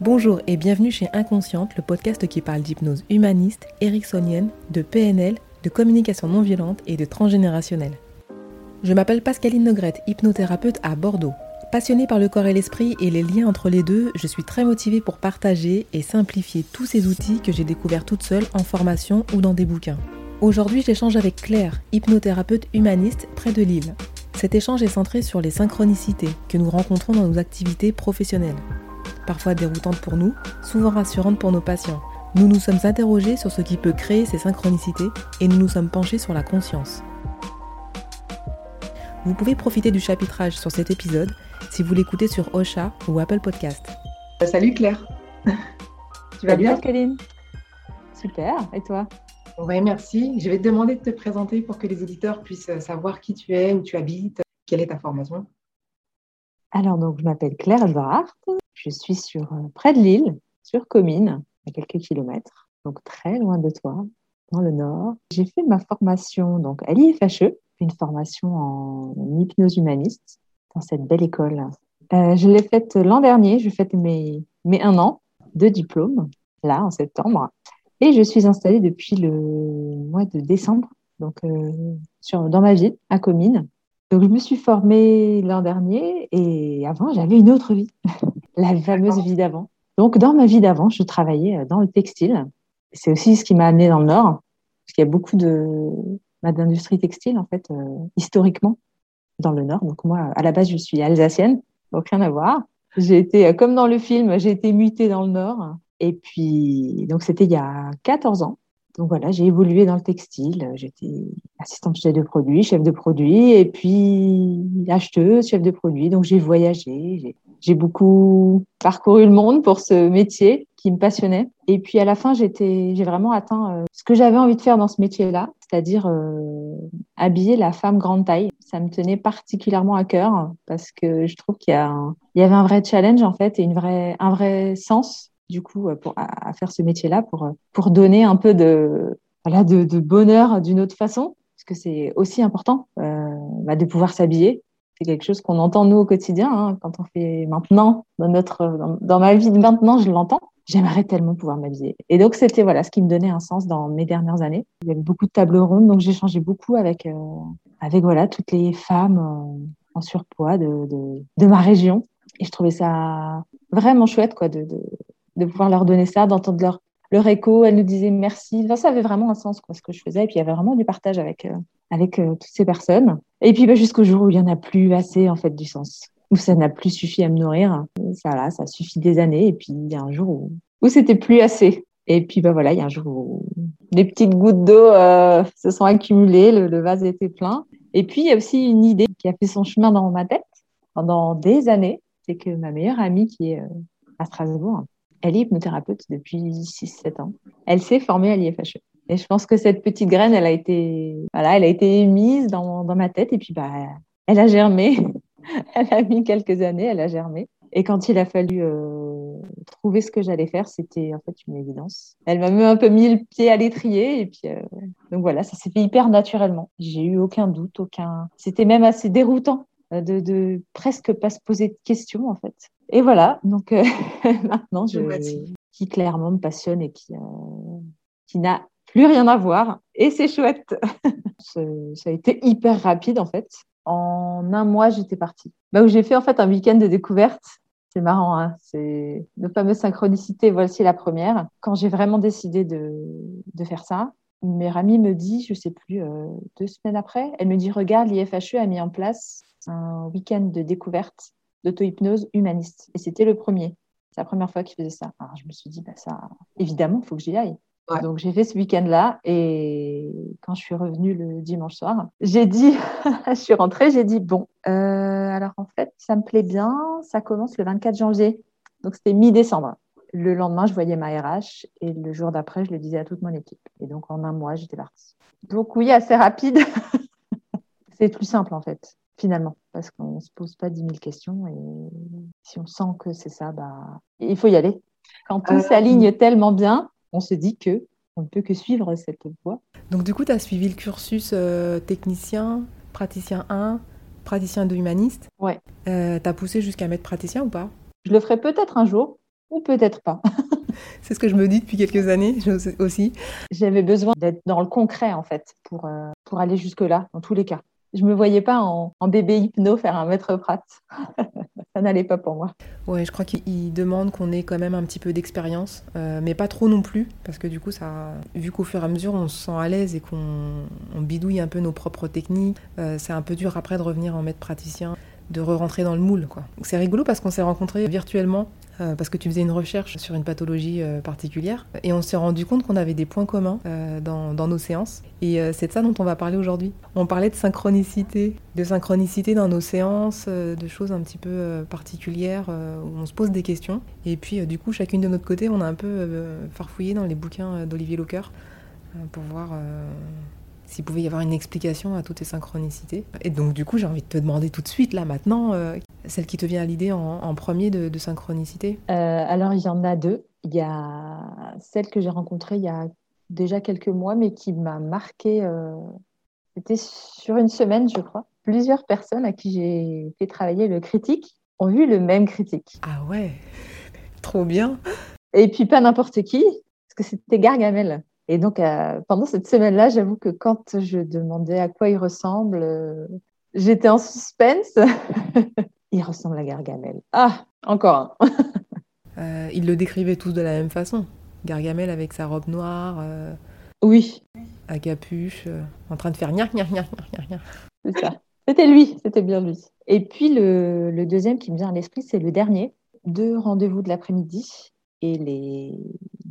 Bonjour et bienvenue chez Inconsciente, le podcast qui parle d'hypnose humaniste, ericksonienne, de PNL, de communication non violente et de transgénérationnel. Je m'appelle Pascaline Nogrette, hypnothérapeute à Bordeaux. Passionnée par le corps et l'esprit et les liens entre les deux, je suis très motivée pour partager et simplifier tous ces outils que j'ai découverts toute seule en formation ou dans des bouquins. Aujourd'hui, j'échange avec Claire, hypnothérapeute humaniste près de Lille. Cet échange est centré sur les synchronicités que nous rencontrons dans nos activités professionnelles. Parfois déroutantes pour nous, souvent rassurantes pour nos patients. Nous nous sommes interrogés sur ce qui peut créer ces synchronicités et nous nous sommes penchés sur la conscience. Vous pouvez profiter du chapitrage sur cet épisode si vous l'écoutez sur Ocha ou Apple Podcast. Salut Claire. tu vas bien, Kaline Super. Et toi? Oui, merci. Je vais te demander de te présenter pour que les auditeurs puissent savoir qui tu es, où tu habites, quelle est ta formation. Alors, donc, je m'appelle Claire Edvard. Je suis sur, euh, près de Lille, sur Comines, à quelques kilomètres, donc très loin de toi, dans le nord. J'ai fait ma formation donc, à l'IFHE, une formation en hypnose humaniste dans cette belle école. Euh, je l'ai faite l'an dernier, je fête mes, un an de diplôme, là, en septembre. Et je suis installée depuis le mois de décembre, donc euh, dans ma ville, à Comines. Donc, je me suis formée l'an dernier et avant, j'avais une autre vie, la fameuse vie d'avant. Donc, dans ma vie d'avant, je travaillais dans le textile. C'est aussi ce qui m'a amenée dans le Nord, parce qu'il y a beaucoup de bah, d'industrie textile, en fait, euh, historiquement, dans le Nord. Donc, moi, à la base, je suis alsacienne, donc rien à voir. J'ai été, euh, comme dans le film, j'ai été mutée dans le Nord. Et puis, donc, c'était il y a 14 ans. Donc voilà, j'ai évolué dans le textile. J'étais assistante chef de produit, chef de produit, et puis acheteuse, chef de produit. Donc j'ai voyagé, j'ai beaucoup parcouru le monde pour ce métier qui me passionnait. Et puis à la fin, j'étais, j'ai vraiment atteint euh, ce que j'avais envie de faire dans ce métier-là, c'est-à-dire euh, habiller la femme grande taille. Ça me tenait particulièrement à cœur parce que je trouve qu'il y, a il y avait un vrai challenge en fait et une vraie, un vrai sens du coup, euh, pour, à, faire ce métier-là, pour, euh, pour donner un peu de, voilà, de, de bonheur d'une autre façon, parce que c'est aussi important euh, bah, de pouvoir s'habiller. C'est quelque chose qu'on entend nous au quotidien, hein, quand on fait maintenant, dans, notre, dans, ma vie de maintenant, je l'entends. J'aimerais tellement pouvoir m'habiller. Et donc, c'était voilà ce qui me donnait un sens dans mes dernières années. Il y avait beaucoup de tables rondes, donc j'ai changé beaucoup avec, euh, avec voilà, toutes les femmes en surpoids de, de, ma région. Et je trouvais ça vraiment chouette quoi, de, de, pouvoir leur donner ça, d'entendre leur, leur écho. Elle nous disait merci. ça avait vraiment un sens, quoi, ce que je faisais. Et puis, il y avait vraiment du partage avec, euh, avec euh, toutes ces personnes. Et puis, bah, jusqu'au jour où il n'y en a plus assez, en fait, du sens. Où ça n'a plus suffi à me nourrir. Ça, là, ça suffit des années. Et puis, il y a un jour où, où c'était plus assez. Et puis, bah, voilà, il y a un jour où les petites gouttes d'eau euh, se sont accumulées, le, le vase était plein. Et puis, il y a aussi une idée qui a fait son chemin dans ma tête pendant des années. C'est que ma meilleure amie qui est à Strasbourg, elle est hypnothérapeute depuis 6-7 ans. Elle s'est formée à l'IFHE. Et je pense que cette petite graine, elle a été, voilà, elle a été émise dans, dans ma tête et puis bah, elle a germé. elle a mis quelques années, elle a germé. Et quand il a fallu euh, trouver ce que j'allais faire, c'était en fait une évidence. Elle m'a même un peu mis le pied à l'étrier et puis euh, donc voilà, ça s'est fait hyper naturellement. J'ai eu aucun doute, aucun. C'était même assez déroutant euh, de, de presque pas se poser de questions en fait. Et voilà, donc euh, maintenant, je, qui clairement me passionne et qui, qui n'a plus rien à voir. Et c'est chouette. ça a été hyper rapide en fait. En un mois, j'étais partie. Bah, où j'ai fait en fait un week-end de découverte. C'est marrant, hein c'est de fameuses synchronicités. Voici la première. Quand j'ai vraiment décidé de, de faire ça, meilleure amie me dit, je sais plus, euh, deux semaines après, elle me dit regarde, l'IFHE a mis en place un week-end de découverte d'auto-hypnose humaniste. Et c'était le premier. C'est la première fois qu'il faisait ça. Alors, je me suis dit, bah, ça, évidemment, il faut que j'y aille. Donc, j'ai fait ce week-end-là. Et quand je suis revenue le dimanche soir, j'ai dit, je suis rentrée, j'ai dit, bon, euh, alors en fait, ça me plaît bien. Ça commence le 24 janvier. Donc, c'était mi-décembre. Le lendemain, je voyais ma RH et le jour d'après, je le disais à toute mon équipe. Et donc, en un mois, j'étais partie. Donc, oui, assez rapide. c'est plus simple, en fait finalement, parce qu'on ne se pose pas 10 000 questions et si on sent que c'est ça, bah, il faut y aller. Quand tout euh, s'aligne tellement bien, on se dit que on ne peut que suivre cette voie. Donc du coup, tu as suivi le cursus euh, technicien, praticien 1, praticien 2 humaniste. Ouais. Euh, tu as poussé jusqu'à mettre praticien ou pas? Je le ferai peut-être un jour. ou peut-être pas. C'est ce que je me dis depuis quelques années aussi. J'avais besoin d'être dans le concret en fait pour, euh, pour aller jusque-là, dans tous les cas. Je me voyais pas en, bébé hypno faire un maître Pratt. ça n'allait pas pour moi. Ouais, je crois qu'il demande qu'on ait quand même un petit peu d'expérience, euh, mais pas trop non plus, parce que du coup, ça, vu qu'au fur et à mesure, on se sent à l'aise et qu'on bidouille un peu nos propres techniques, euh, c'est un peu dur après de revenir en maître praticien de re-rentrer dans le moule. Quoi. C'est rigolo parce qu'on s'est rencontrés virtuellement euh, parce que tu faisais une recherche sur une pathologie euh, particulière et on s'est rendu compte qu'on avait des points communs euh, dans, dans, nos séances et c'est de ça dont on va parler aujourd'hui. On parlait de synchronicité, de synchronicité dans nos séances, de choses un petit peu particulières où on se pose des questions et puis du coup chacune de notre côté on a un peu farfouillé dans les bouquins d'Olivier Locker pour voir s'il pouvait y avoir une explication à toutes ces synchronicités. Et donc du coup, j'ai envie de te demander tout de suite, là, maintenant, euh, celle qui te vient à l'idée en, premier de, synchronicité euh, Alors, il y en a deux. Il y a celle que j'ai rencontrée il y a déjà quelques mois, mais qui m'a marqué. Euh, c'était sur une semaine, je crois. Plusieurs personnes à qui j'ai fait travailler le critique ont vu le même critique. Ah ouais, trop bien. Et puis pas n'importe qui, parce que c'était Gargamel. Et donc, euh, pendant cette semaine-là, j'avoue que quand je demandais à quoi il ressemble, euh, j'étais en suspense. il ressemble à Gargamel. Ah, encore un. euh, ils le décrivaient tous de la même façon. Gargamel avec sa robe noire. Oui. À capuche, en train de faire gna gna gna gna gna. C'est ça. C'était lui, c'était bien lui. Et puis le, le deuxième qui me vient à l'esprit, c'est le dernier. Deux rendez-vous de l'après-midi. Et les,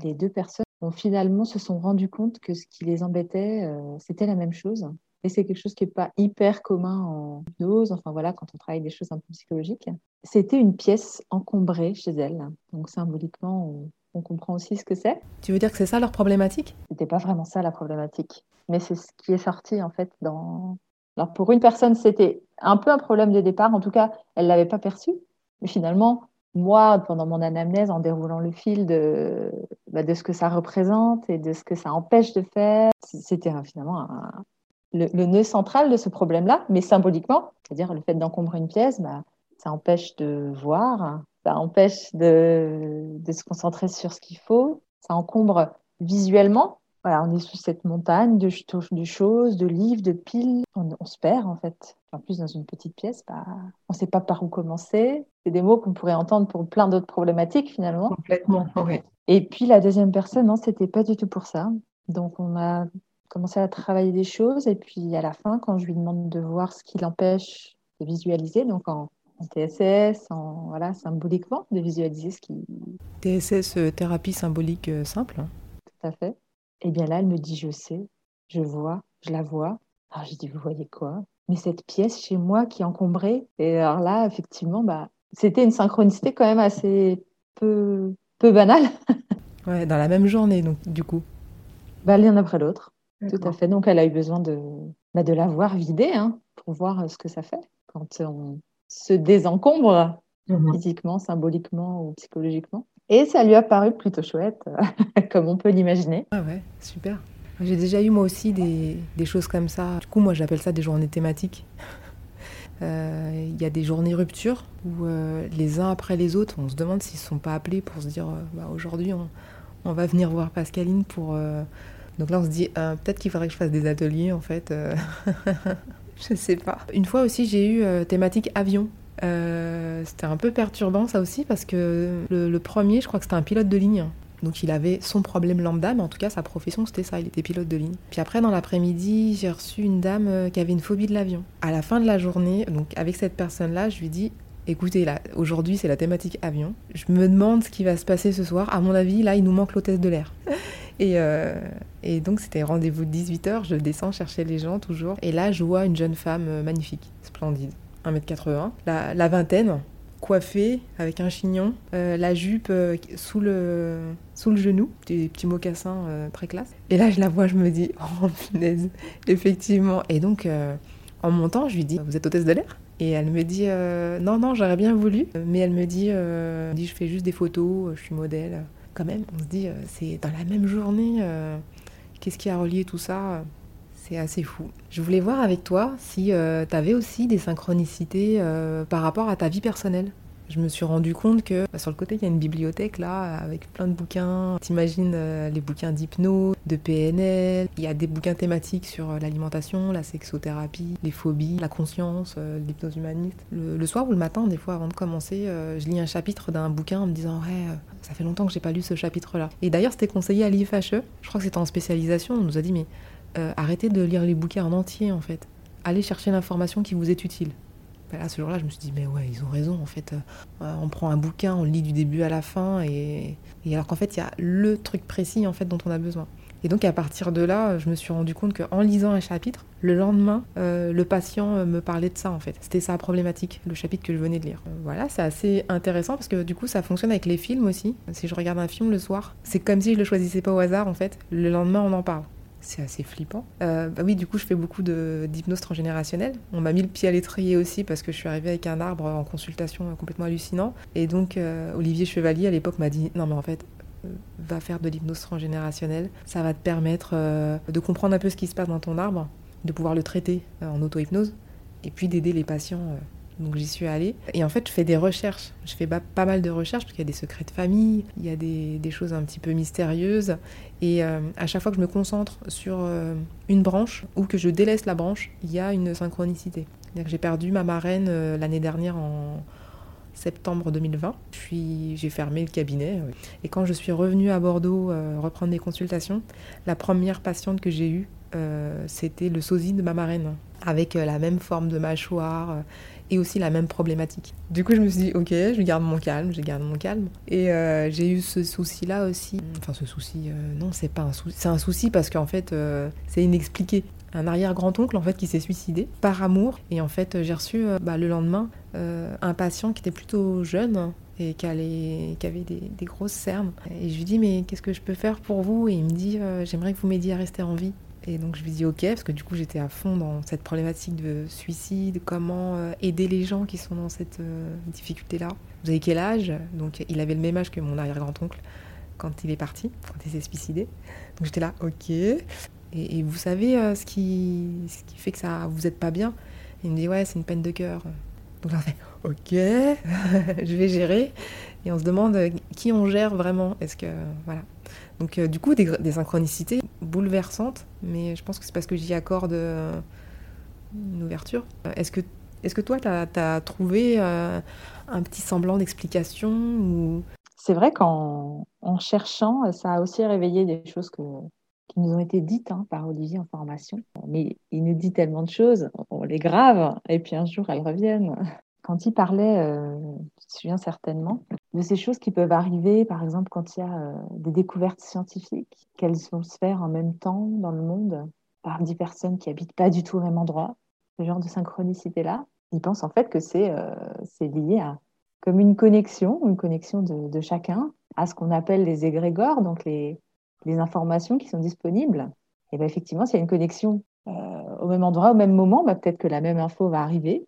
les deux personnes finalement se sont rendus compte que ce qui les embêtait, euh, c'était la même chose. Et c'est quelque chose qui n'est pas hyper commun en hypnose, enfin voilà, quand on travaille des choses un peu psychologiques. C'était une pièce encombrée chez elles. Donc symboliquement, on, comprend aussi ce que c'est. Tu veux dire que c'est ça leur problématique? C'était pas vraiment ça la problématique, mais c'est ce qui est sorti en fait dans. Alors pour une personne, c'était un peu un problème de départ. En tout cas, elle l'avait pas perçu. Mais finalement, moi, pendant mon anamnèse, en déroulant le fil de, bah, de ce que ça représente et de ce que ça empêche de faire, c'était finalement le, nœud central de ce problème-là, mais symboliquement, c'est-à-dire le fait d'encombrer une pièce, bah, ça empêche de voir, ça empêche de, de se concentrer sur ce qu'il faut, ça encombre visuellement, voilà, on est sous cette montagne de, de choses, de livres, de piles. On, se perd en fait. En plus, dans une petite pièce, bah, on ne sait pas par où commencer. C'est des mots qu'on pourrait entendre pour plein d'autres problématiques finalement. Complètement, oui. Et puis la deuxième personne, non, c'était pas du tout pour ça. Donc on a commencé à travailler des choses. Et puis à la fin, quand je lui demande de voir ce qui l'empêche de visualiser, donc en, TSS, en voilà, symboliquement, de visualiser ce qui. TSS, euh, thérapie symbolique euh, simple. Tout à fait. Et eh bien là, elle me dit, je sais, je vois, je la vois. Alors j'ai dit, vous voyez quoi? Mais cette pièce chez moi qui est encombrée. Et alors là, effectivement, bah, c'était une synchronicité quand même assez peu, peu banale. ouais, dans la même journée, donc du coup. Bah, l'un après l'autre. Tout à fait. Donc elle a eu besoin de, bah, de la voir vider hein, pour voir euh, ce que ça fait quand on se désencombre mhm. physiquement, symboliquement ou psychologiquement. Et ça lui a paru plutôt chouette, comme on peut l'imaginer. Ah ouais, super. J'ai déjà eu moi aussi des, choses comme ça. Du coup, moi j'appelle ça des journées thématiques. Euh, il y a des journées rupture où euh, les uns après les autres, on se demande s'ils ne sont pas appelés pour se dire euh, bah, aujourd'hui on, va venir voir Pascaline pour. Donc là on se dit peut-être qu'il faudrait que je fasse des ateliers en fait. je sais pas. Une fois aussi j'ai eu thématique avion. Euh, c'était un peu perturbant ça aussi parce que le, premier, je crois que c'était un pilote de ligne. Donc il avait son problème lambda, mais en tout cas sa profession c'était ça, il était pilote de ligne. Puis après dans l'après-midi, j'ai reçu une dame euh, qui avait une phobie de l'avion. À la fin de la journée, donc avec cette personne-là, je lui dis écoutez, là, aujourd'hui c'est la thématique avion. Je me demande ce qui va se passer ce soir. À mon avis, là, il nous manque l'hôtesse de l'air. Et, euh, et, donc c'était rendez-vous de 18h, je descends chercher les gens toujours. Et là, je vois une jeune femme magnifique, splendide. 1m80, la, la vingtaine, coiffée avec un chignon, euh, la jupe euh, sous, le, sous le genou, des petits mocassins euh, très classe. Et là, je la vois, je me dis, oh punaise, effectivement. Et donc, en montant, je lui dis, vous êtes hôtesse de l'air? Et elle me dit, non, non, j'aurais bien voulu. Mais elle me dit, dit, je fais juste des photos, je suis modèle. Quand même, on se dit, c'est dans la même journée, qu'est-ce qui a relié tout ça? C'est assez fou. Je voulais voir avec toi si euh, tu avais aussi des synchronicités euh, par rapport à ta vie personnelle. je me suis rendu compte que bah, sur le côté, il y a une bibliothèque là avec plein de bouquins. T'imagines euh, les bouquins d'hypnose, de PNL. Il y a des bouquins thématiques sur euh, l'alimentation, la sexothérapie, les phobies, la conscience, l'hypnose humaniste. Le, soir ou le matin, des fois avant de commencer, je lis un chapitre d'un bouquin en me disant ouais, ça fait longtemps que j'ai pas lu ce chapitre-là. Et d'ailleurs, c'était conseillé à l'IFHE. Je crois que c'était en spécialisation. On nous a dit mais arrêtez de lire les bouquins en entier en fait. Allez chercher l'information qui vous est utile. Bah, là, ce jour-là, je me suis dit, mais ouais, ils ont raison, en fait. Euh, on prend un bouquin, on lit du début à la fin, et, alors qu'en fait, il y a le truc précis, en fait, dont on a besoin. Et donc, à partir de là, je me suis rendu compte qu'en lisant un chapitre, le lendemain, euh, le patient euh, me parlait de ça, en fait. C'était sa problématique, le chapitre que je venais de lire. Voilà, c'est assez intéressant, parce que du coup, ça fonctionne avec les films aussi. Si je regarde un film le soir, c'est comme si je le choisissais pas au hasard, en fait. Le lendemain, on en parle c'est assez flippant. Euh, bah oui, du coup, je fais beaucoup d'hypnose transgénérationnelle. On m'a mis le pied à l'étrier aussi parce que je suis arrivée avec un arbre en consultation complètement hallucinant. Et donc, euh, Olivier Chevalier, à l'époque, m'a dit Non, mais en fait, euh, va faire de l'hypnose transgénérationnelle. Ça va te permettre de comprendre un peu ce qui se passe dans ton arbre, de pouvoir le traiter en auto-hypnose et puis d'aider les patients donc j'y suis allée. Et en fait, je fais des recherches. Je fais pas, mal de recherches parce qu'il y a des secrets de famille, il y a des, choses un petit peu mystérieuses. Et euh, à chaque fois que je me concentre sur euh, une branche ou que je délaisse la branche, il y a une synchronicité. J'ai perdu ma marraine euh, l'année dernière en septembre 2020. Puis j'ai fermé le cabinet. Et quand je suis revenue à Bordeaux reprendre des consultations, la première patiente que j'ai eue, c'était le sosie de ma marraine, avec la même forme de mâchoire et aussi la même problématique. Du coup, je me suis dit, ok, je garde mon calme, je garde mon calme. Et euh, j'ai eu ce souci-là aussi. Enfin, ce souci, euh, non, c'est pas un souci. C'est un souci parce qu'en fait, euh, c'est inexpliqué. Un arrière-grand-oncle, en fait, qui s'est suicidé par amour. Et en fait, j'ai reçu bah, le lendemain un patient qui était plutôt jeune et qui, avait des, grosses cernes. Et je lui dis, mais qu'est-ce que je peux faire pour vous? Et il me dit, j'aimerais que vous m'aidiez à rester en vie. Et donc je lui dis ok, parce que du coup j'étais à fond dans cette problématique de suicide, comment euh, aider les gens qui sont dans cette euh, difficulté-là. Vous avez quel âge? Donc il avait le même âge que mon arrière-grand-oncle quand il est parti, quand il s'est suicidé. Donc j'étais là, ok. Et, vous savez euh, ce, qui, ce qui fait que ça vous êtes pas bien? Il me dit ouais, c'est une peine de cœur. Donc on fait ok, je vais gérer. Et on se demande qui on gère vraiment? Est-ce que voilà. Donc du coup des, synchronicités bouleversante, mais je pense que c'est parce que j'y accorde euh, une ouverture. Est-ce que, est que toi, tu as, trouvé euh, un petit semblant d'explication ou... C'est vrai qu'en en cherchant, ça a aussi réveillé des choses qui nous ont été dites hein, par Olivier en formation. Mais il nous dit tellement de choses, on les grave, et puis un jour elles reviennent. Quand il parlait, euh, tu te souviens certainement, de ces choses qui peuvent arriver, par exemple quand il y a euh, des découvertes scientifiques, qu'elles vont se faire en même temps dans le monde par dix personnes qui habitent pas du tout au même endroit, ce genre de synchronicité-là. Il pense en fait que c'est euh, lié à comme une connexion, une connexion de, chacun à ce qu'on appelle les égrégores, donc les, informations qui sont disponibles. Et bien effectivement, s'il y a une connexion au même endroit, au même moment, bah, peut-être que la même info va arriver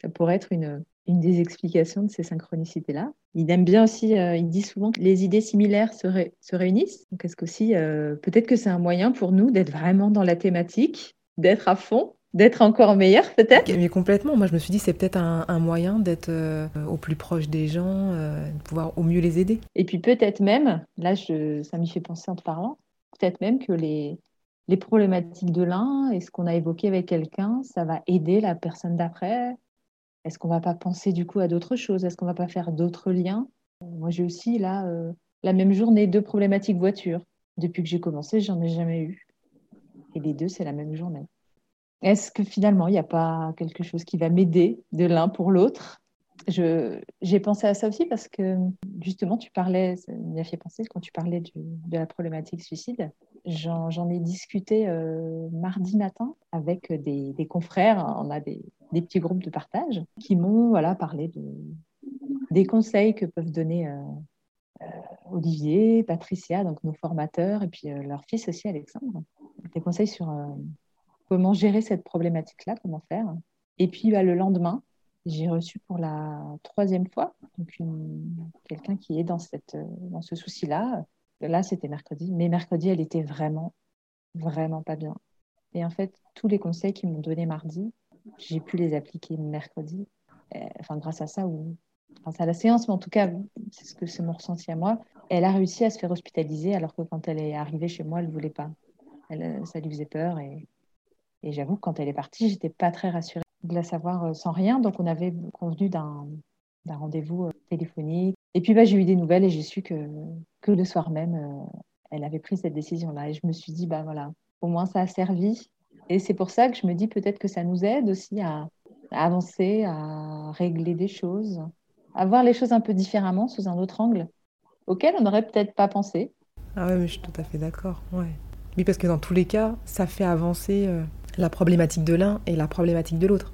ça pourrait être une, des explications de ces synchronicités-là. Il aime bien aussi, euh, il dit souvent que les idées similaires se, se réunissent. Donc, est-ce qu'aussi, euh, peut-être que c'est un moyen pour nous d'être vraiment dans la thématique, d'être à fond, d'être encore meilleur, peut-être? Mais complètement. Moi, je me suis dit, c'est peut-être un, moyen d'être euh, au plus proche des gens, de pouvoir au mieux les aider. Et puis, peut-être même, là, je, ça m'y fait penser en te parlant, peut-être même que les, les problématiques de l'un et ce qu'on a évoqué avec quelqu'un, ça va aider la personne d'après? Est-ce qu'on va pas penser du coup à d'autres choses? Est-ce qu'on va pas faire d'autres liens? Moi, j'ai aussi là euh, la même journée deux problématiques voiture. Depuis que j'ai commencé, j'en ai jamais eu. Et les deux, c'est la même journée. Est-ce que finalement, il n'y a pas quelque chose qui va m'aider de l'un pour l'autre? J'ai pensé à ça aussi parce que justement, tu parlais, ça m'y a fait penser quand tu parlais de la problématique suicide. J'en ai discuté euh, mardi matin avec des, confrères. On a des, petits groupes de partage qui m'ont voilà, parlé de, des conseils que peuvent donner euh, euh, Olivier, Patricia, donc nos formateurs, et puis leur fils aussi, Alexandre. Des conseils sur comment gérer cette problématique-là, comment faire. Et puis bah, le lendemain, j'ai reçu pour la troisième fois quelqu'un qui est dans, cette, dans ce souci-là. Là, c'était mercredi, mais mercredi, elle était vraiment, vraiment pas bien. Et en fait, tous les conseils qu'ils m'ont donnés mardi, j'ai pu les appliquer mercredi. Euh, enfin, grâce à ça, ou grâce à la séance, mais en tout cas, c'est ce que c'est mon ressenti à moi. Elle a réussi à se faire hospitaliser alors que quand elle est arrivée chez moi, elle ne voulait pas. Elle, ça lui faisait peur et, et j'avoue quand elle est partie, j'étais pas très rassurée de la savoir sans rien. Donc on avait convenu d'un rendez-vous téléphonique. Et puis bah, j'ai eu des nouvelles et j'ai su que, que le soir même, elle avait pris cette décision-là. Et je me suis dit, bah voilà, au moins ça a servi. Et c'est pour ça que je me dis peut-être que ça nous aide aussi à, avancer, à régler des choses, à voir les choses un peu différemment, sous un autre angle, auquel on n'aurait peut-être pas pensé. Ah ouais, mais je suis tout à fait d'accord. Ouais. Oui, parce que dans tous les cas, ça fait avancer euh, la problématique de l'un et la problématique de l'autre.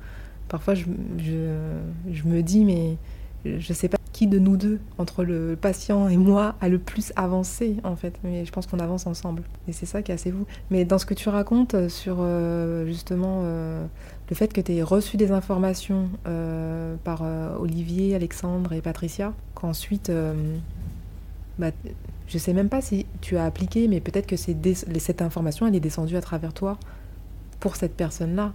Parfois, je, me dis, mais je sais pas qui de nous deux, entre le patient et moi, a le plus avancé en fait. Mais je pense qu'on avance ensemble. Et c'est ça qui est assez vous. Mais dans ce que tu racontes euh, sur euh, justement euh, le fait que tu aies reçu des informations par Olivier, Alexandre et Patricia, qu'ensuite, bah, je sais même pas si tu as appliqué, mais peut-être que cette information, elle est descendue à travers toi pour cette personne-là.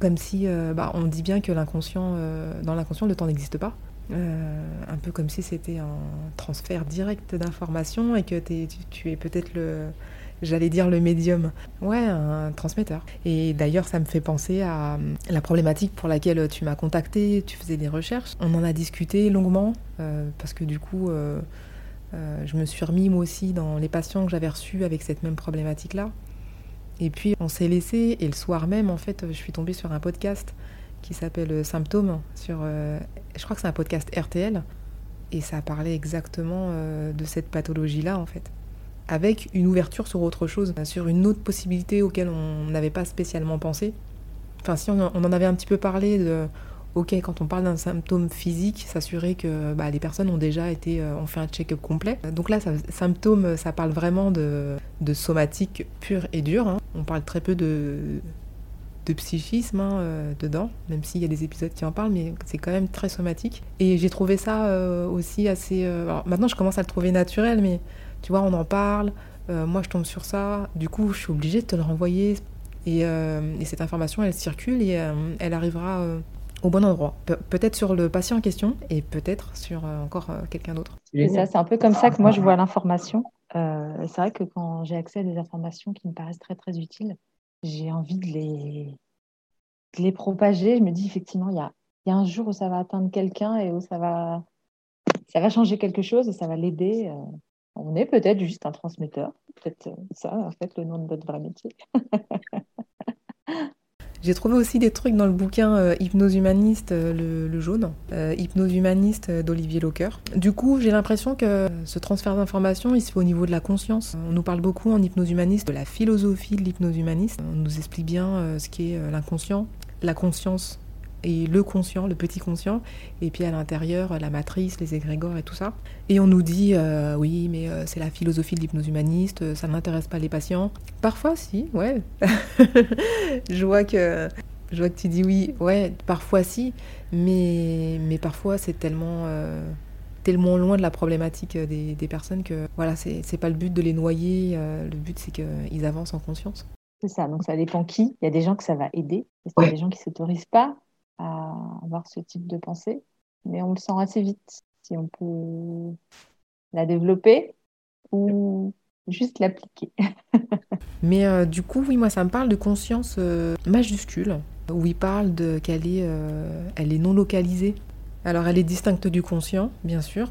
Comme si, bah, on dit bien que l'inconscient, dans l'inconscient, le temps n'existe pas. Euh, un peu comme si c'était un transfert direct d'informations et que tu, es peut-être le, j'allais dire le médium, ouais, un transmetteur. Et d'ailleurs, ça me fait penser à euh, la problématique pour laquelle tu m'as contacté, tu faisais des recherches. On en a discuté longuement euh, parce que du coup, je me suis remis moi aussi dans les patients que j'avais reçus avec cette même problématique-là. Et puis on s'est laissé, et le soir même, en fait, je suis tombée sur un podcast qui s'appelle Symptômes sur je crois que c'est un podcast RTL, et ça parlait exactement euh, de cette pathologie-là, en fait. Avec une ouverture sur autre chose, sur une autre possibilité auquel on n'avait pas spécialement pensé. Enfin, si on, en avait un petit peu parlé de. Ok, quand on parle d'un symptôme physique, s'assurer que bah, les personnes ont déjà été, euh, ont fait un check-up complet. Donc là, ça, symptômes, ça parle vraiment de, de somatique pur et dur. Hein. On parle très peu de, psychisme hein, euh, dedans, même s'il y a des épisodes qui en parlent, mais c'est quand même très somatique. Et j'ai trouvé ça euh, aussi assez... Euh, alors maintenant, je commence à le trouver naturel, mais tu vois, on en parle, moi je tombe sur ça, du coup, je suis obligée de te le renvoyer. Et, et cette information, elle circule et elle arrivera au bon endroit. peut-être sur le patient en question et peut-être sur encore quelqu'un d'autre. Ça, c'est un peu comme ça que moi je vois l'information. C'est vrai que quand j'ai accès à des informations qui me paraissent très très utiles, j'ai envie de les, les propager. Je me dis effectivement, il y a, y a, un jour où ça va atteindre quelqu'un et où ça va, ça va changer quelque chose et ça va l'aider. Euh. On est peut-être juste un transmetteur, peut-être ça, en fait, le nom de notre vrai métier. J'ai trouvé aussi des trucs dans le bouquin euh, humaniste, euh, le, jaune, euh, Hypnose humaniste d'Olivier Locker. Du coup, j'ai l'impression que ce transfert d'informations, il se fait au niveau de la conscience. On nous parle beaucoup en hypnose humaniste de la philosophie de l'hypnose humaniste. On nous explique bien ce qu'est l'inconscient, la conscience et le conscient, le petit conscient, et puis à l'intérieur la matrice, les égrégores et tout ça. Et on nous dit euh, oui, mais euh, c'est la philosophie de l'hypnose humaniste, ça n'intéresse pas les patients. Parfois, si, ouais. je vois que je vois que tu dis oui, ouais, parfois si, mais mais parfois c'est tellement euh, tellement loin de la problématique des, des personnes que voilà, c'est pas le but de les noyer, le but c'est qu'ils avancent en conscience. C'est ça, donc ça dépend qui. Il y a des gens que ça va aider, il y a des gens qui ne s'autorisent pas à avoir ce type de pensée, mais on le sent assez vite si on peut la développer ou juste l'appliquer. mais euh, du coup, oui, moi, ça me parle de conscience euh, majuscule, où il parle de qu'elle est, euh, elle est non localisée. Alors, elle est distincte du conscient, bien sûr.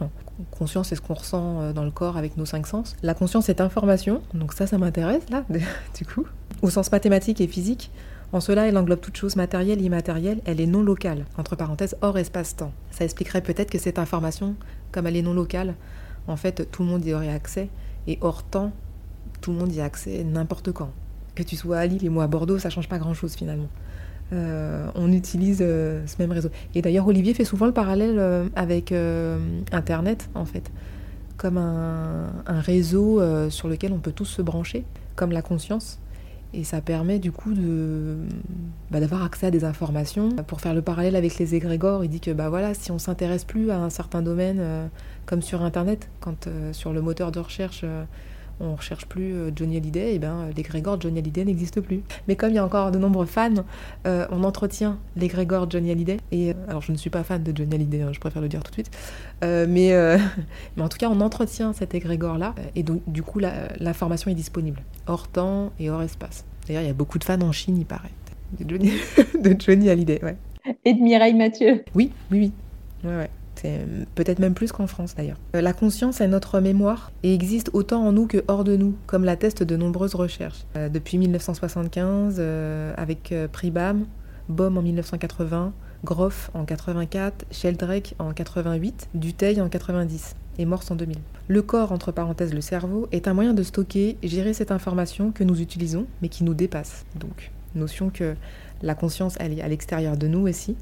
Conscience, c'est ce qu'on ressent dans le corps avec nos cinq sens. La conscience est information, donc ça, ça m'intéresse, là, du coup. Au sens mathématique et physique, en cela, elle englobe toute chose matérielle et immatérielle, elle est non locale, entre parenthèses, hors espace-temps. Ça expliquerait peut-être que cette information, comme elle est non locale, en fait, tout le monde y aurait accès, et hors temps, tout le monde y a accès n'importe quand. Que tu sois à Lille moi à Bordeaux, ça change pas grand-chose finalement. Euh, on utilise euh, ce même réseau. Et d'ailleurs, Olivier fait souvent le parallèle euh, avec Internet, en fait, comme un, un réseau sur lequel on peut tous se brancher, comme la conscience. Et ça permet du coup de bah, d'avoir accès à des informations. Pour faire le parallèle avec les égrégores, il dit que bah voilà, si on s'intéresse plus à un certain domaine, euh, comme sur Internet, quand euh, sur le moteur de recherche, euh, on ne recherche plus euh, Johnny Hallyday, et eh ben l'égrégore Johnny Hallyday n'existe plus. Mais comme il y a encore de nombreux fans, on entretient l'égrégore Johnny Hallyday. Et alors je ne suis pas fan de Johnny Hallyday, hein, je préfère le dire tout de suite. mais, mais en tout cas, on entretient cet égrégore-là. Et donc, du coup, l'information est disponible, hors temps et hors espace. D'ailleurs, il y a beaucoup de fans en Chine, il paraît, de Johnny, de Johnny Hallyday. Ouais. Et de Mireille Mathieu. Oui, oui, oui. Ouais, ouais. C'est euh, peut-être même plus qu'en France d'ailleurs. Euh, la conscience est notre mémoire et existe autant en nous que hors de nous, comme l'attestent de nombreuses recherches. Euh, depuis 1975, avec Pribam, Bohm en 1980, Groff en 84, Sheldrake en 88, Dutheil en 90 et Morse en 2000. Le corps, entre parenthèses le cerveau, est un moyen de stocker et gérer cette information que nous utilisons mais qui nous dépasse. Donc, notion que la conscience, elle est à l'extérieur de nous aussi.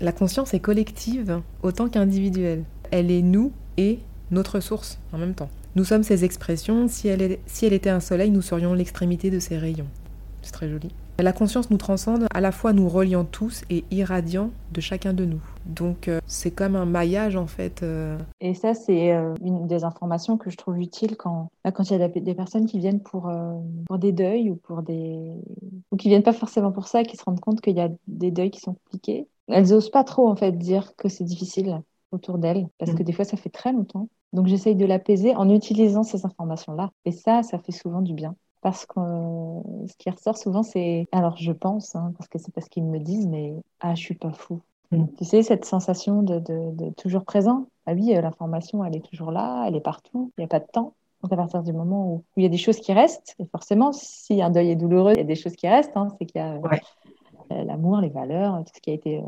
La conscience est collective autant qu'individuelle. Elle est nous et notre source en même temps. Nous sommes ces expressions. Si elle, si elle était un soleil, nous serions l'extrémité de ses rayons. C'est très joli. La conscience nous transcende, à la fois nous reliant tous et irradiant de chacun de nous. Donc euh, c'est comme un maillage en fait. Euh. Et ça c'est euh, une des informations que je trouve utile quand quand il y a des personnes qui viennent pour pour des deuils ou pour des ou qui viennent pas forcément pour ça, qui se rendent compte qu'il y a des deuils qui sont compliqués. Elles osent pas trop en fait dire que c'est difficile autour d'elles parce mm. que des fois ça fait très longtemps. Donc j'essaye de l'apaiser en utilisant ces informations là. Et ça ça fait souvent du bien parce que euh, ce qui ressort souvent, c'est, alors je pense, hein, parce que c'est parce qu'ils me disent, mais ah, je suis pas fou. Mm. Tu sais, cette sensation de, de, toujours présent. Ah oui, euh, l'information, elle est toujours là, elle est partout, il n'y a pas de temps. Donc à partir du moment où, il y a des choses qui restent, et forcément, si un deuil est douloureux, il y a des choses qui restent, hein, c'est qu'il y a euh, l'amour, les valeurs, tout ce qui a été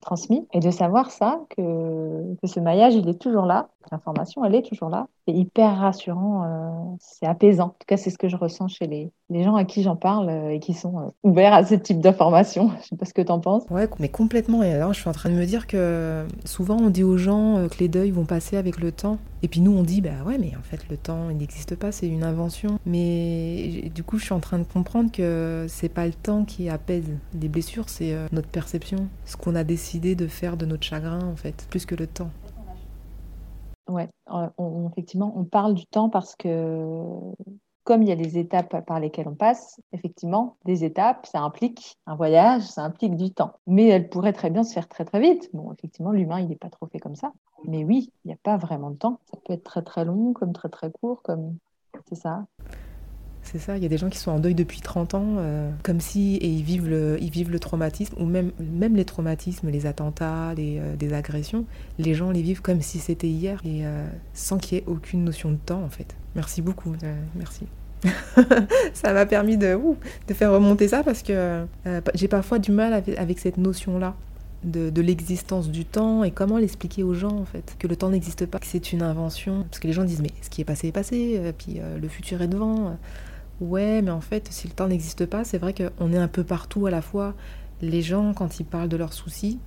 transmis. Et de savoir ça, que, que ce maillage, il est toujours là, l'information, elle est toujours là. C'est hyper rassurant, euh, c'est apaisant. En tout cas, c'est ce que je ressens chez les, les gens à qui j'en parle euh, et qui sont euh, ouverts à ce type d'information. Je sais pas ce que tu en penses. Ouais, mais complètement. Et alors, je suis en train de me dire que souvent, on dit aux gens que les deuils vont passer avec le temps. Et puis nous, on dit, bah ouais, mais en fait, le temps, il n'existe pas, c'est une invention. Mais du coup, je suis en train de comprendre que c'est pas le temps qui apaise les blessures, c'est notre perception, ce qu'on a décidé de faire de notre chagrin, en fait, plus que le temps. Ouais, on, effectivement, on parle du temps parce que comme il y a les étapes par lesquelles on passe, effectivement, des étapes, ça implique un voyage, ça implique du temps. Mais elle pourrait très bien se faire très très vite. Bon, effectivement, l'humain, il n'est pas trop fait comme ça. Mais oui, il n'y a pas vraiment de temps. Ça peut être très très long, comme très très court, comme c'est ça. C'est ça, il y a des gens qui sont en deuil depuis 30 ans, euh, comme si et ils vivent le, ils vivent le traumatisme, ou même, même les traumatismes, les attentats, les, euh, des agressions, les gens les vivent comme si c'était hier, et euh, sans qu'il y ait aucune notion de temps en fait. Merci beaucoup, merci. ça m'a permis de, de faire remonter ça parce que j'ai parfois du mal avec, cette notion-là. De, de l'existence du temps et comment l'expliquer aux gens en fait que le temps n'existe pas que c'est une invention parce que les gens disent mais ce qui est passé est passé puis le futur est devant Ouais, mais en fait, si le temps n'existe pas, c'est vrai qu'on est un peu partout à la fois. Les gens, quand ils parlent de leurs soucis,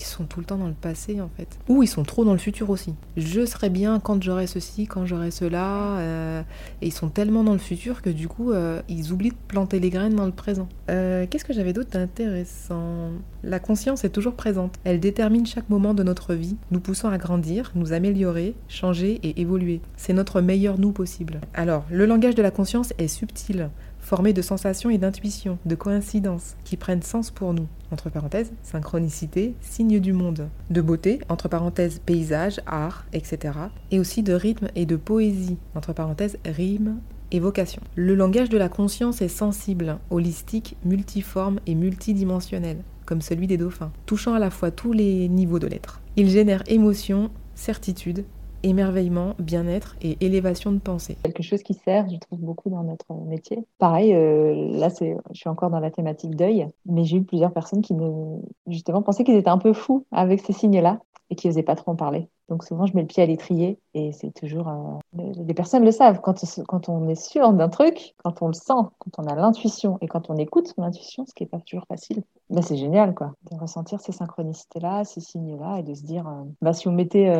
ils sont tout le temps dans le passé en fait. Ou ils sont trop dans le futur aussi. Je serai bien quand j'aurai ceci, quand j'aurai cela. Euh, et ils sont tellement dans le futur que du coup, euh, ils oublient de planter les graines dans le présent. Euh, qu'est-ce que j'avais d'autre d'intéressant? La conscience est toujours présente. Elle détermine chaque moment de notre vie, nous poussant à grandir, nous améliorer, changer et évoluer. C'est notre meilleur nous possible. Alors, le langage de la conscience est subtil formé de sensations et d'intuitions, de coïncidences, qui prennent sens pour nous, entre parenthèses, synchronicité, signe du monde, de beauté, entre parenthèses, paysage, art, etc., et aussi de rythme et de poésie, entre parenthèses, rime, évocation. Le langage de la conscience est sensible, holistique, multiforme et multidimensionnel, comme celui des dauphins, touchant à la fois tous les niveaux de l'être. Il génère émotion, certitude, émerveillement, bien-être et élévation de pensée. Quelque chose qui sert, je trouve, beaucoup dans notre métier. Pareil, euh, là, je suis encore dans la thématique deuil, mais j'ai eu plusieurs personnes qui, me, justement, pensaient qu'ils étaient un peu fous avec ces signes-là et qui n'osaient pas trop en parler. Donc souvent, je mets le pied à l'étrier et c'est toujours... Euh, les personnes le savent, quand, quand on est sûr d'un truc, quand on le sent, quand on a l'intuition et quand on écoute l'intuition, ce qui n'est pas toujours facile, ben c'est génial, quoi, de ressentir ces synchronicités-là, ces signes-là et de se dire, euh, bah, si on mettait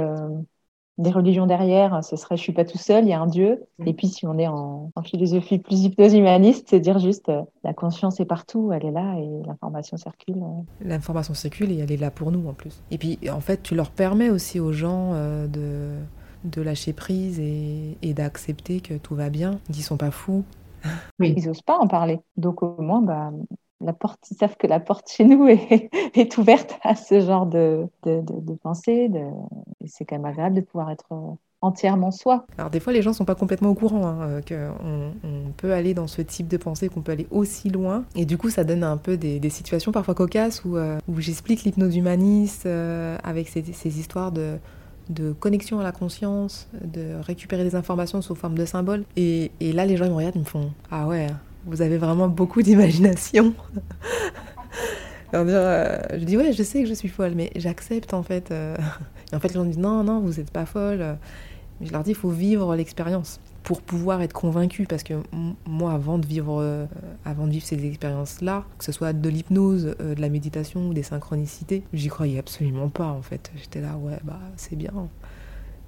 des religions derrière, ce serait je suis pas tout seul, il y a un Dieu. Mm. Et puis si on est en, philosophie plus hypnose humaniste, c'est dire juste euh, la conscience est partout, elle est là et l'information circule. Euh. L'information circule et elle est là pour nous en plus. Et puis en fait, tu leur permets aussi aux gens euh, de de lâcher prise et, et d'accepter que tout va bien, qu'ils sont pas fous. Oui. Ils n'osent pas en parler. Donc au moins, bah, la porte, ils savent que la porte chez nous est, ouverte à ce genre de, de, pensée. C'est quand même agréable de pouvoir être entièrement soi. Alors des fois, les gens sont pas complètement au courant hein, euh, qu'on on peut aller dans ce type de pensée, qu'on peut aller aussi loin. Et du coup, ça donne un peu des, situations parfois cocasses où, euh, j'explique l'hypnose humaniste euh, avec ces, ces histoires de, de connexion à la conscience, de récupérer des informations sous forme de symboles. Et, et là, les gens ils me regardent, ils me font Ah ouais, vous avez vraiment beaucoup d'imagination. je dis ouais, je sais que je suis folle, mais j'accepte en fait. Et en fait, les gens me disent non, non, vous n'êtes pas folle je leur dis, il faut vivre l'expérience pour pouvoir être convaincu. Parce que moi, avant de vivre, euh, avant de vivre ces expériences-là, que ce soit de l'hypnose, euh, de la méditation ou des synchronicités, j'y croyais absolument pas en fait. J'étais là, ouais, bah c'est bien.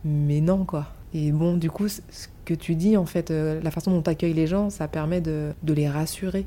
Mais non, quoi. Et bon, du coup, ce que tu dis, en fait, euh, la façon dont tu accueilles les gens, ça permet de, les rassurer.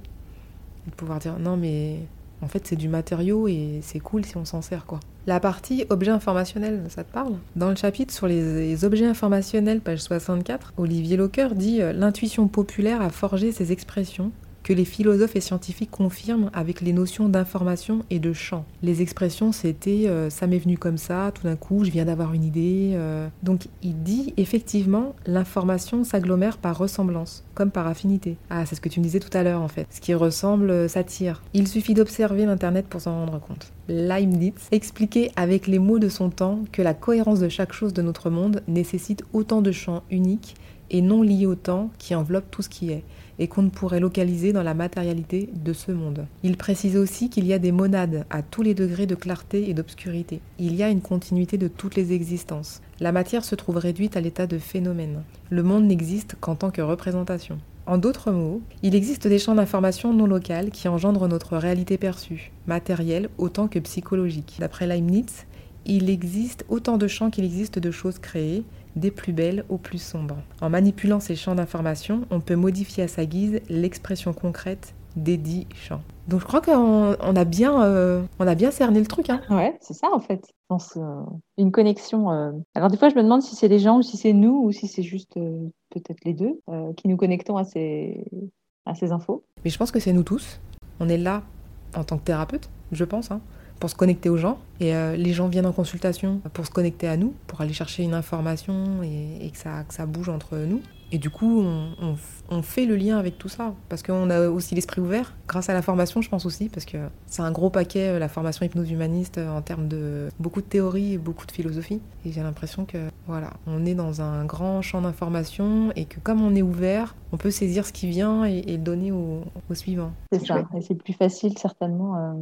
De pouvoir dire, non, mais en fait, c'est du matériau et c'est cool si on s'en sert, quoi. La partie objets informationnels, ça te parle? Dans le chapitre sur les objets informationnels, page 64, Olivier Locker dit euh, L'intuition populaire a forgé ces expressions que les philosophes et scientifiques confirment avec les notions d'information et de champ. Les expressions, c'était euh, ça m'est venu comme ça, tout d'un coup, je viens d'avoir une idée. Euh. Donc il dit effectivement, l'information s'agglomère par ressemblance, comme par affinité. Ah, c'est ce que tu me disais tout à l'heure en fait. Ce qui ressemble euh, s'attire. Il suffit d'observer l'Internet pour s'en rendre compte. Leibniz expliquait avec les mots de son temps que la cohérence de chaque chose de notre monde nécessite autant de champs uniques et non liés au temps qui enveloppe tout ce qui est et qu'on ne pourrait localiser dans la matérialité de ce monde. Il précise aussi qu'il y a des monades à tous les degrés de clarté et d'obscurité. Il y a une continuité de toutes les existences. La matière se trouve réduite à l'état de phénomène. Le monde n'existe qu'en tant que représentation. En d'autres mots, il existe des champs d'information non locales qui engendrent notre réalité perçue, matérielle autant que psychologique. D'après Leibniz, il existe autant de champs qu'il existe de choses créées, des plus belles aux plus sombres. En manipulant ces champs d'information, on peut modifier à sa guise l'expression concrète des dix champs. Donc je crois qu'on a bien, euh, on a bien cerné le truc. Hein. Ouais, c'est ça en fait. Je pense euh, une connexion. Euh. Alors des fois, je me demande si c'est les gens ou si c'est nous ou si c'est juste peut-être les deux qui nous connectons à ces, à ces infos. Mais je pense que c'est nous tous. On est là en tant que thérapeute, je pense. Hein pour se connecter aux gens. Et euh, les gens viennent en consultation pour se connecter à nous, pour aller chercher une information et, que, ça, que, ça, bouge entre nous. Et du coup, on, on, fait le lien avec tout ça. Parce qu'on a aussi l'esprit ouvert, grâce à la formation, je pense aussi, parce que c'est un gros paquet, euh, la formation hypnose humaniste, euh, en termes de beaucoup de théorie et beaucoup de philosophie. Et j'ai l'impression que, voilà, on est dans un grand champ d'information et que comme on est ouvert, on peut saisir ce qui vient et, le donner au, au suivant. C'est ça, et c'est plus facile certainement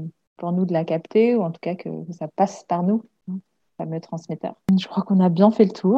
pour nous de la capter, ou en tout cas que ça passe par nous, hein, fameux transmetteur. Je crois qu'on a bien fait le tour.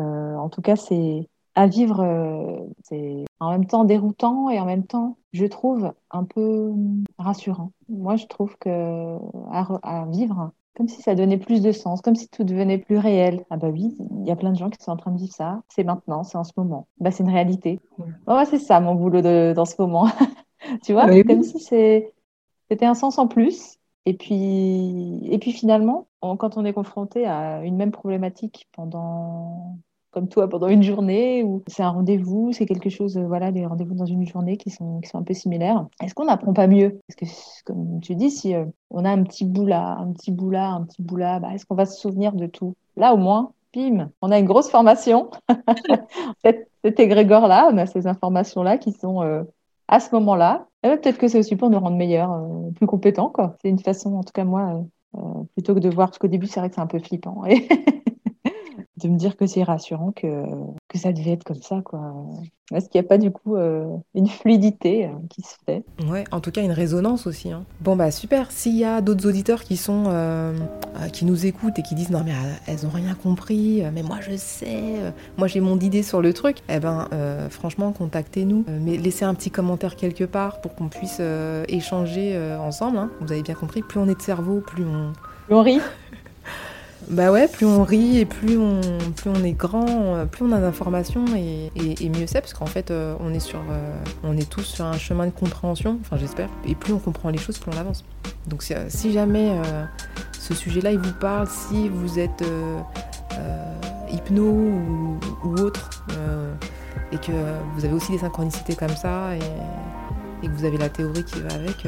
Euh, en tout cas, c'est à vivre, euh, c'est en même temps déroutant et en même temps, je trouve, un peu rassurant. Moi, je trouve que à, vivre, comme si ça donnait plus de sens, comme si tout devenait plus réel. Ah bah oui, il y a plein de gens qui sont en train de vivre ça. C'est maintenant, c'est en ce moment. Bah c'est une réalité. Oh, c'est ça mon boulot de, dans ce moment. tu vois, comme si c'était un sens en plus. Et puis, et puis finalement, quand on est confronté à une même problématique pendant, comme toi, pendant une journée, ou c'est un rendez-vous, c'est quelque chose, euh, voilà, des rendez-vous dans une journée qui sont, qui sont un peu similaires, est-ce qu'on n'apprend pas mieux? Parce que, comme tu dis, si euh, on a un petit bout là, un petit bout là, un petit bout là, bah, est-ce qu'on va se souvenir de tout? Là, au moins, bim, on a une grosse formation. cet, cet égrégore-là, on a ces informations-là qui sont euh, à ce moment-là. Peut-être que c'est aussi pour nous rendre meilleurs, euh, plus compétents. C'est une façon, en tout cas moi, euh, euh, plutôt que de voir, parce qu'au début c'est vrai que c'est un peu flippant. de me dire que c'est rassurant que, que ça devait être comme ça. Quoi. Est-ce qu'il n'y a pas du coup euh, une fluidité euh, qui se fait? Ouais, en tout cas une résonance aussi. Hein. Bon bah super, s'il y a d'autres auditeurs qui sont euh, qui nous écoutent et qui disent non mais elles ont rien compris, mais moi je sais, moi j'ai mon idée sur le truc, eh ben franchement contactez-nous, mais laissez un petit commentaire quelque part pour qu'on puisse échanger ensemble. Hein. Vous avez bien compris, plus on est de cerveau, plus on... Plus on rit bah ouais, plus on rit et plus on, plus on est grand, plus on a d'informations et, mieux c'est parce qu'en fait euh, on est sur, euh, on est tous sur un chemin de compréhension, enfin j'espère, et plus on comprend les choses, plus on avance. Donc si, jamais euh, ce sujet-là il vous parle, si vous êtes hypno ou, autre, et que vous avez aussi des synchronicités comme ça, et, que vous avez la théorie qui va avec,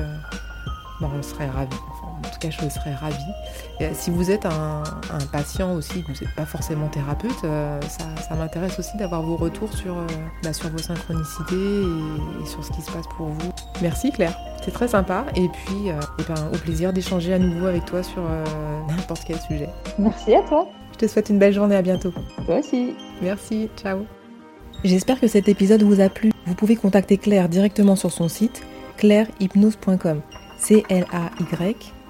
bon, on serait ravis. En tout cas, je serais ravie. Et si vous êtes un, patient aussi, que vous n'êtes pas forcément thérapeute, ça, m'intéresse aussi d'avoir vos retours sur, bah, sur vos synchronicités et, sur ce qui se passe pour vous. Merci Claire, c'est très sympa. Et puis, et ben, au plaisir d'échanger à nouveau avec toi sur n'importe quel sujet. Merci à toi. Je te souhaite une belle journée, à bientôt. Toi aussi. Merci, ciao. J'espère que cet épisode vous a plu. Vous pouvez contacter Claire directement sur son site clairehypnose.com. C-L-A-Y-R-E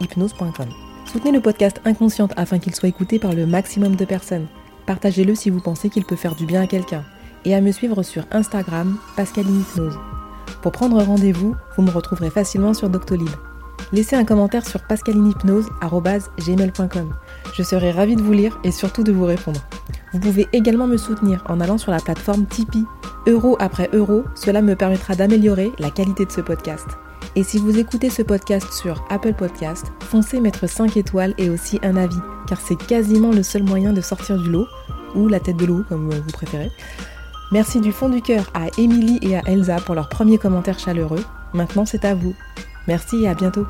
hypnose.com. Soutenez le podcast Inconsciente afin qu'il soit écouté par le maximum de personnes. Partagez-le si vous pensez qu'il peut faire du bien à quelqu'un. Et à me suivre sur Instagram, Pascaline Hypnose. Pour prendre rendez-vous, vous me retrouverez facilement sur Doctolib. Laissez un commentaire sur pascalinehypnose.gmail.com. Je serai ravie de vous lire et surtout de vous répondre. Vous pouvez également me soutenir en allant sur la plateforme Tipeee. Euro après euro, cela me permettra d'améliorer la qualité de ce podcast. Et si vous écoutez ce podcast sur Apple Podcast, foncez mettre 5 étoiles et aussi un avis, car c'est quasiment le seul moyen de sortir du lot, ou la tête de l'eau comme vous préférez. Merci du fond du cœur à Émilie et à Elsa pour leurs premiers commentaires chaleureux. Maintenant c'est à vous. Merci et à bientôt.